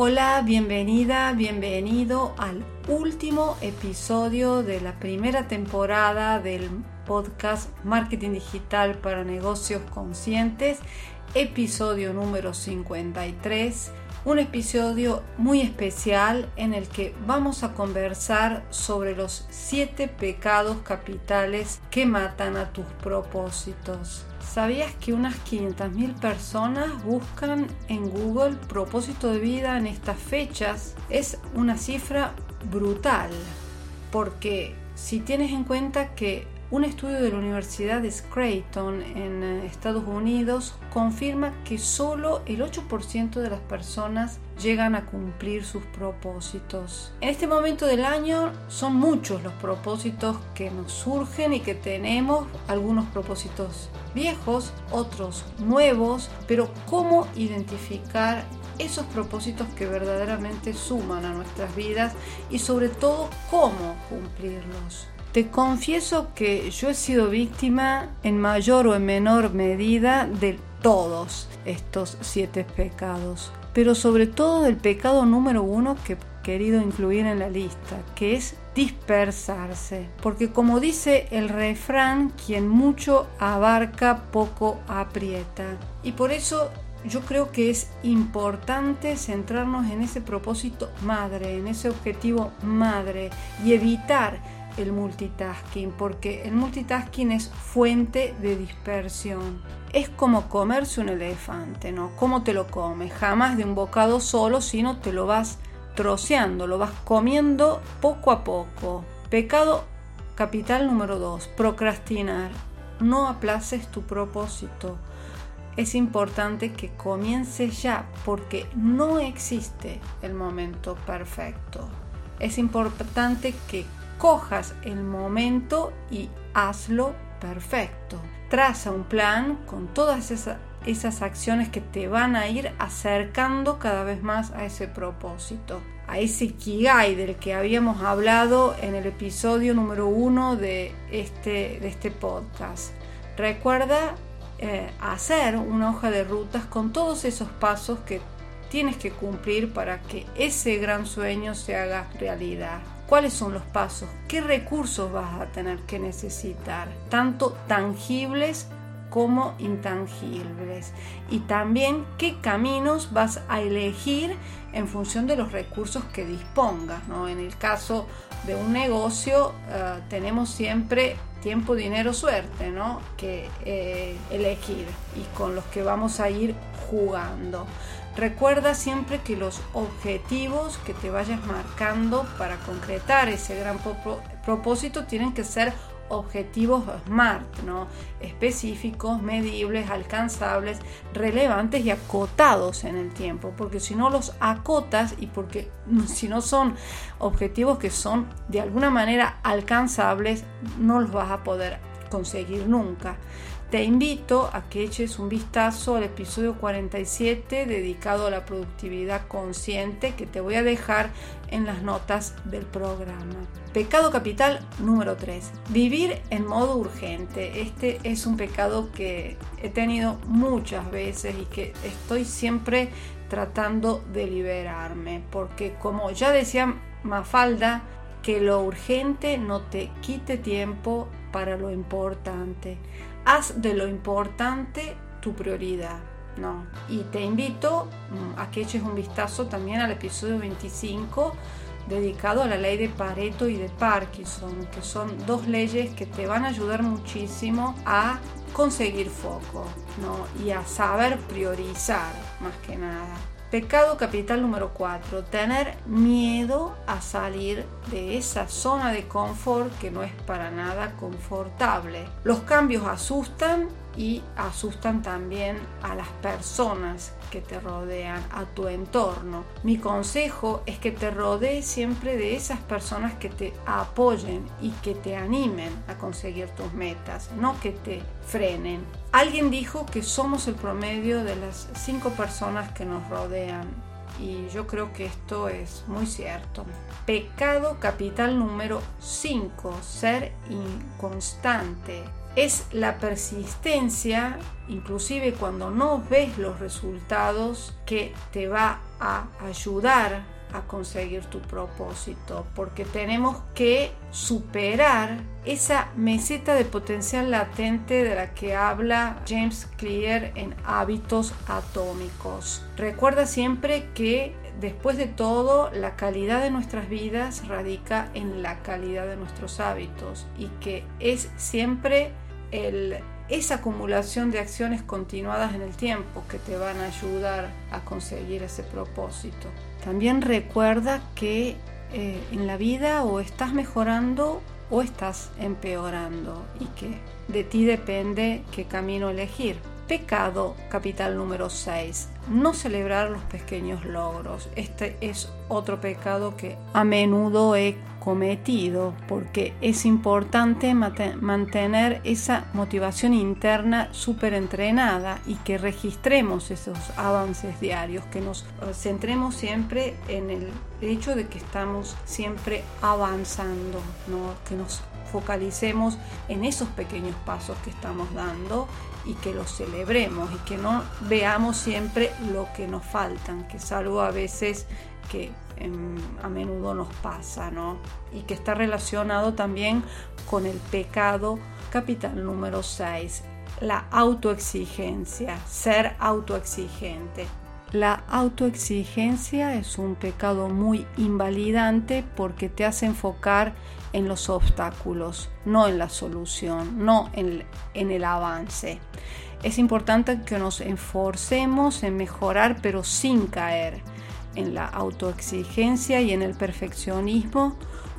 Hola, bienvenida, bienvenido al último episodio de la primera temporada del podcast Marketing Digital para Negocios Conscientes, episodio número 53 un episodio muy especial en el que vamos a conversar sobre los siete pecados capitales que matan a tus propósitos. ¿Sabías que unas 500.000 personas buscan en Google propósito de vida en estas fechas? Es una cifra brutal, porque si tienes en cuenta que un estudio de la Universidad de Creighton en eh, Estados Unidos confirma que solo el 8% de las personas llegan a cumplir sus propósitos. En este momento del año son muchos los propósitos que nos surgen y que tenemos, algunos propósitos viejos, otros nuevos, pero ¿cómo identificar esos propósitos que verdaderamente suman a nuestras vidas y sobre todo cómo cumplirlos? Te confieso que yo he sido víctima en mayor o en menor medida de todos estos siete pecados, pero sobre todo del pecado número uno que he querido incluir en la lista, que es dispersarse, porque como dice el refrán, quien mucho abarca, poco aprieta. Y por eso yo creo que es importante centrarnos en ese propósito madre, en ese objetivo madre y evitar el multitasking, porque el multitasking es fuente de dispersión. Es como comerse un elefante, ¿no? ¿Cómo te lo comes? Jamás de un bocado solo, sino te lo vas troceando, lo vas comiendo poco a poco. Pecado capital número 2, procrastinar. No aplaces tu propósito. Es importante que comiences ya porque no existe el momento perfecto. Es importante que cojas el momento y hazlo perfecto. Traza un plan con todas esas, acciones que te van a ir acercando cada vez más a ese propósito, a ese Kigai del que habíamos hablado en el episodio número uno de este, de este podcast. Recuerda eh, hacer una hoja de rutas con todos esos pasos que tienes que cumplir para que ese gran sueño se haga realidad cuáles son los pasos, qué recursos vas a tener que necesitar, tanto tangibles como intangibles y también qué caminos vas a elegir en función de los recursos que dispongas. En el caso de un negocio eh, tenemos siempre tiempo, dinero, suerte ¿no? que eh, elegir y con los que vamos a ir jugando. Recuerda siempre que los objetivos que te vayas marcando para concretar ese gran propósito tienen que ser objetivos SMART, ¿no? específicos, medibles, alcanzables, relevantes y acotados en el tiempo, porque si no los acotas y porque si no son objetivos que son de alguna manera alcanzables, no los vas a poder conseguir nunca. Te invito a que eches un vistazo al episodio 47 dedicado a la productividad consciente que te voy a dejar en las notas del programa. Pecado capital número 3. Vivir en modo urgente. Este es un pecado que he tenido muchas veces y que estoy siempre tratando de liberarme. Porque como ya decía Mafalda, que lo urgente no te quite tiempo para lo importante haz de lo importante tu prioridad. No. Y te invito mm, a que eches un vistazo también al episodio 25 dedicado a la ley de Pareto y de Parkinson, que son dos leyes que te van a ayudar muchísimo a conseguir foco ¿no? y a saber priorizar más que nada. Pecado capital número 4, tener miedo a salir de esa zona de confort que no es para nada confortable. Los cambios asustan y asustan también a las personas que te rodean, a tu entorno. Mi consejo es que te rodees siempre de esas personas que te apoyen y que te animen a conseguir tus metas, no que te frenen. Alguien dijo que somos el promedio de las cinco personas que nos rodean y yo creo que esto es muy cierto. Pecado capital número 5, ser inconstante es la persistencia, inclusive cuando no ves los resultados, que te va a ayudar a conseguir tu propósito, porque tenemos que superar esa meseta de potencial latente de la que habla James Clear en Hábitos Atómicos. Recuerda siempre que después de todo, la calidad de nuestras vidas radica en la calidad de nuestros hábitos y que es siempre esa acumulación de acciones continuadas en el tiempo que te van a ayudar a conseguir ese propósito. También recuerda que eh, en la vida o estás mejorando o estás empeorando y que de ti depende qué camino elegir. Pecado capital número 6. No celebrar los pequeños logros. Este es otro pecado que a menudo he cometido porque es importante mantener esa motivación interna súper entrenada y que registremos esos avances diarios, que nos eh, centremos siempre en el hecho de que estamos siempre avanzando, ¿no? que nos focalicemos en esos pequeños pasos que estamos dando y que los celebremos y que no veamos siempre lo que nos faltan, que es algo a veces que a menudo nos pasa, ¿no? Y que está relacionado también con el pecado capital número 6, la autoexigencia, ser autoexigente. La autoexigencia es un pecado muy invalidante porque te hace enfocar en los obstáculos, no en la solución, no en, el avance. Es importante que nos esforcemos en mejorar pero sin caer en la autoexigencia y en el perfeccionismo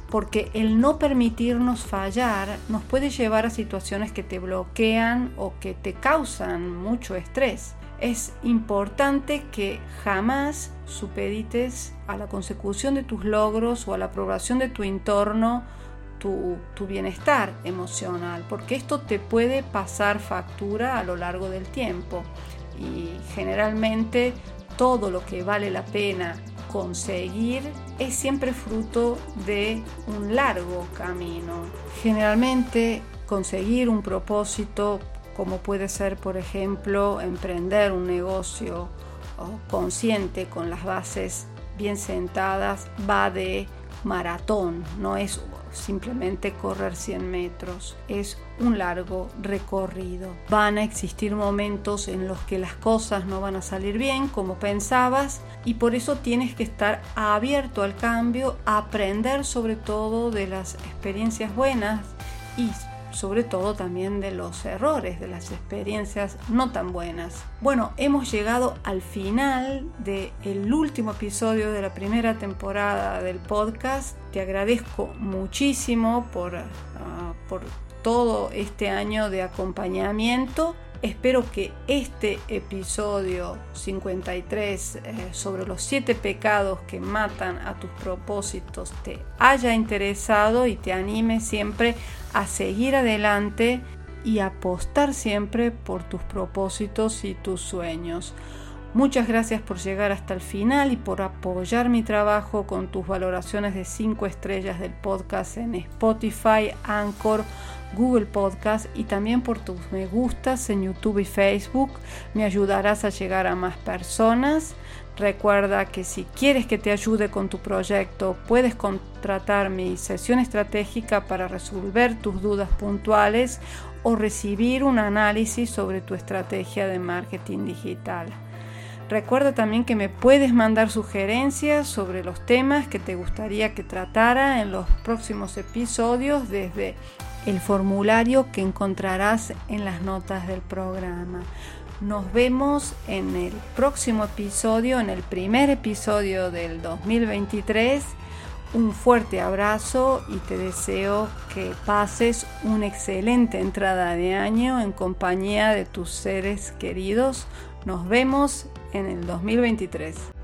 porque el no permitirnos fallar nos puede llevar a situaciones que te bloquean o que te causan mucho estrés. Es importante que jamás supedites a la consecución de tus logros o a la aprobación de tu entorno tu, tu, bienestar emocional, porque esto te puede pasar factura a lo largo del tiempo y generalmente todo lo que vale la pena conseguir es siempre fruto de un largo camino. Generalmente conseguir un propósito como puede ser por ejemplo emprender un negocio consciente con las bases bien sentadas va de maratón, no es simplemente correr 100 metros, es un largo recorrido. Van a existir momentos en los que las cosas no van a salir bien como pensabas y por eso tienes que estar abierto al cambio, aprender sobre todo de las experiencias buenas y sobre todo también de los errores, de las experiencias no tan buenas. Bueno, hemos llegado al final del el último episodio de la primera temporada del podcast. Te agradezco muchísimo por, ah, por todo este año de acompañamiento Espero que este episodio 53 eh, sobre los siete pecados que matan a tus propósitos te haya interesado y te anime siempre a seguir adelante y apostar siempre por tus propósitos y tus sueños. Muchas gracias por llegar hasta el final y por apoyar mi trabajo con tus valoraciones de 5 estrellas del podcast en Spotify, Anchor, Google Podcast y también por tus me gustas en YouTube y Facebook. Me ayudarás a llegar a más personas. Recuerda que si quieres que te ayude con tu proyecto, puedes contratar mi sesión estratégica para resolver tus dudas puntuales o recibir un análisis sobre tu estrategia de marketing digital. Recuerda también que me puedes mandar sugerencias sobre los temas que te gustaría que tratara en los próximos episodios desde el formulario que encontrarás en las notas del programa. Nos vemos en el próximo episodio, en el primer episodio del 2023. un fuerte abrazo y te deseo que pases una excelente entrada de año en compañía de tus seres queridos. Nos vemos en el 2023.